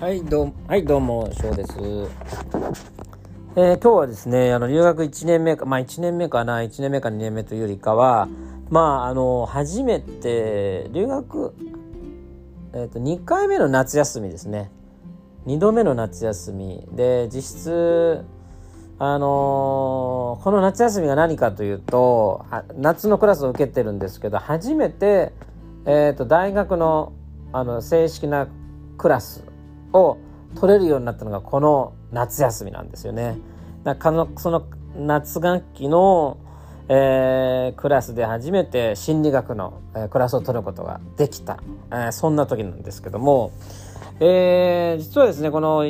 はい、どう、はい、どうも、翔です。えー今日はですね、あの、留学1年目か、まあ1年目かな、1年目か2年目というよりかは、まあ、あの、初めて、留学、えっ、と、2回目の夏休みですね。2度目の夏休み。で、実質、あのーこの夏休みが何かというと、夏のクラスを受けてるんですけど、初めて、えっ、と、大学の、あの、正式なクラスを取れるようになったのがこの夏休みなんですよね。だからのその夏学期の、えークラスで初めて心理学の、えークラスを取ることができた、えーそんな時なんですけども、えー実はですねこの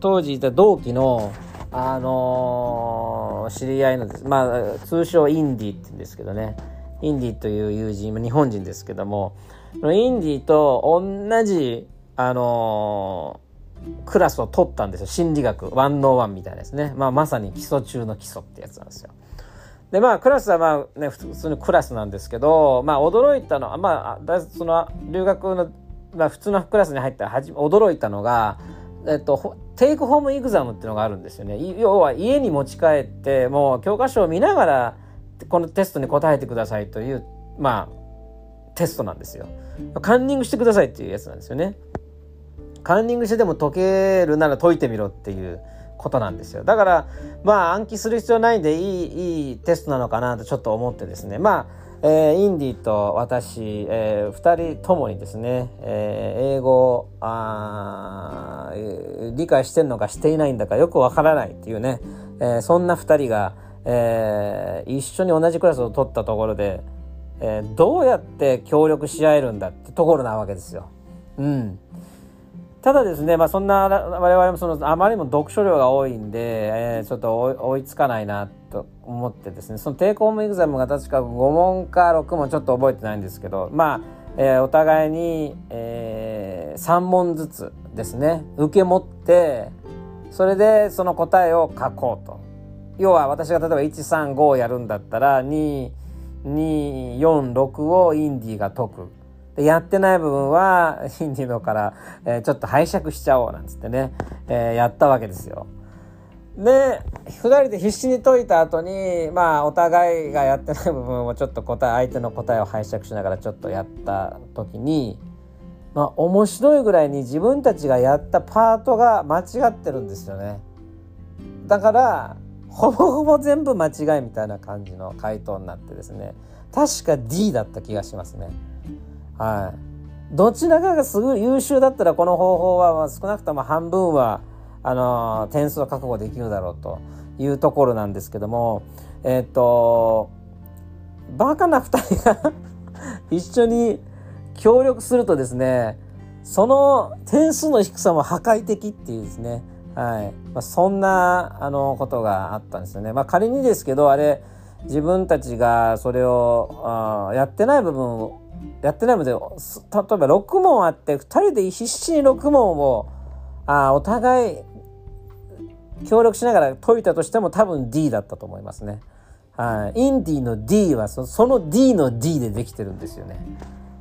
当時いた同期のあのー知り合いのですまあ通称インディって言うんですけどね。インディという友人日本人ですけども。のインディと同じあのークラスを取ったんですよ心理学101みたいなですね、まあ、まさに基礎中の基礎ってやつなんですよ。でまあクラスはまあね普通のクラスなんですけどまあ驚いたのはまあその留学の、まあ、普通のクラスに入ったら驚いたのが、えっと、テイクホームエグザムっていうのがあるんですよね。要は家に持ち帰ってもう教科書を見ながらこのテストに答えてくださいというまあテストなんですよ。カンニングしてくださいっていうやつなんですよね。カンニングしてでも解けるなら解いてみろっていうことなんですよ。だからまあ暗記する必要ないんでいいいいテストなのかなとちょっと思ってですね。まあ、えーインディと私、え2人ともにですね、えー英語あ理解してるのかしていないんだかよくわからないっていうね、えーそんな2人が、えー一緒に同じクラスを取ったところで、えーどうやって協力し合えるんだってところなわけですよ。うん。ただですね、まあ、そんな我々もそのあまりにも読書量が多いんで、えーちょっと追いつかないなと思ってですねそのテイクホームエグザムが確か5問か6問ちょっと覚えてないんですけどまあ、えーお互いに、え3問ずつですね受け持ってそれでその答えを書こうと要は私が例えば135をやるんだったら2246をインディが解く。でやってない部分は インディのから、えーちょっと拝借しちゃおうなんつってね、えーやったわけですよ。で2人で必死に解いた後にまあお互いがやってない部分をちょっと答え相手の答えを拝借しながらちょっとやった時にまあ面白いぐらいに自分たちがやったパートが間違ってるんですよね。だからほぼほぼ全部間違いみたいな感じの回答になってですね確か D だった気がしますね。はい、どちらかがすごい優秀だったらこの方法は少なくとも半分はあのー点数を確保できるだろうというところなんですけどもえっ、とバカな2人が一緒に協力するとですねその点数の低さも破壊的っていうですね。はい。まあ、そんなあのことがあったんですよね。まあ、仮にですけどあれ自分たちがそれをあやってない部分をやってないので例えば6問あって2人で必死に6問をあお互い協力しながら解いたとしても多分 D だったと思いますね。はい、インディの D はそその D の D でできてるんですよね。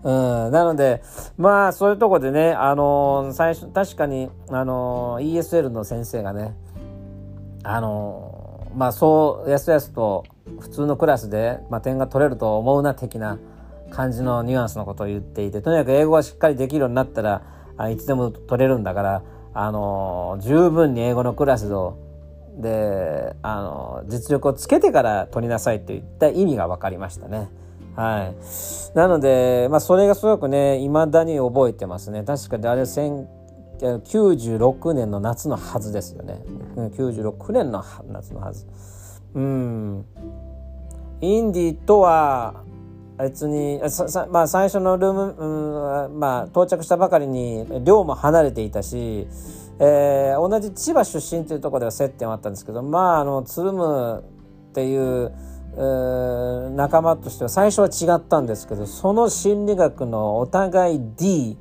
うん、なのでまあそういうとこでね、あのー最初確かに、あのー ESL の先生がねあのーまあそうやすやすと普通のクラスで、まあ、点が取れると思うな的な感じのニュアンスのことを言っていてとにかく英語がしっかりできるようになったらあいつでも取れるんだから、あの十分に英語のクラスをで、あの実力をつけてから取りなさいといった意味が分かりましたね。はい。なので、まあ、それがすごくね、未だに覚えてますね。確かにあれ、千96年の夏のはずですよね。96年の夏のはず。うん。インディとは、別に、ささまあ、最初のルーム、うんまあ、到着したばかりに寮も離れていたし、えー同じ千葉出身というところでは接点はあったんですけど、まあ、あの、つるむっていう、えー仲間としては最初は違ったんですけどその心理学のお互い D、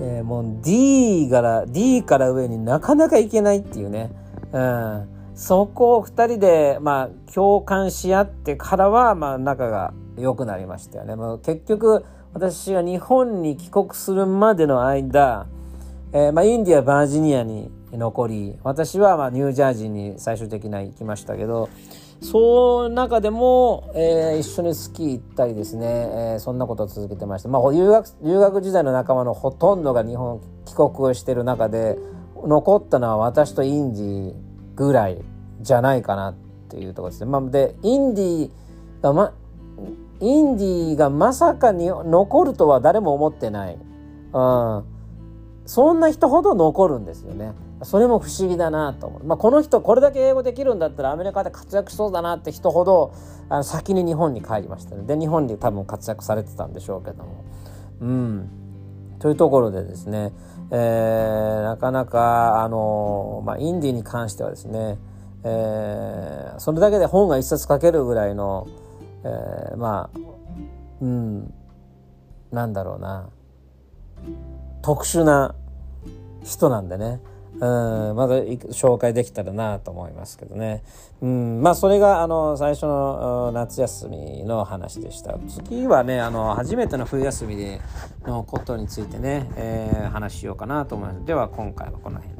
えーもう D から D から上になかなかいけないっていうね、うん、そこを2人で、まあ、共感し合ってからは、まあ、仲が良くなりましたよね。もう結局私は日本に帰国するまでの間えー、まあ、インディアバージニアに残り私はまニュージャージーに最終的には行きましたけどその中でも、えー、一緒にスキー行ったりですね、えー、そんなことを続けてました。まあ、留学、留学時代の仲間のほとんどが日本帰国をしてる中で、残ったのは私とインディぐらいじゃないかなっていうところですね。まあ、で、インディがま、インディーがまさかに残るとは誰も思ってない。うん。そんな人ほど残るんですよね。それも不思議だなと思う。まあ、この人これだけ英語できるんだったらアメリカで活躍しそうだなって人ほどあの先に日本に帰りましたね。で日本で多分活躍されてたんでしょうけども。うん。というところでですね、えー、なかなかあの、まあ、インディーに関してはですね、えー、それだけで本が一冊書けるぐらいの、えー、まあうんなんだろうな。特殊な人なんでね。うんまだ紹介できたらなと思いますけどね。うんまあそれがあの最初の夏休みの話でした。次はねあの初めての冬休みでのことについてね、えー、話しようかなと思います。では今回はこの辺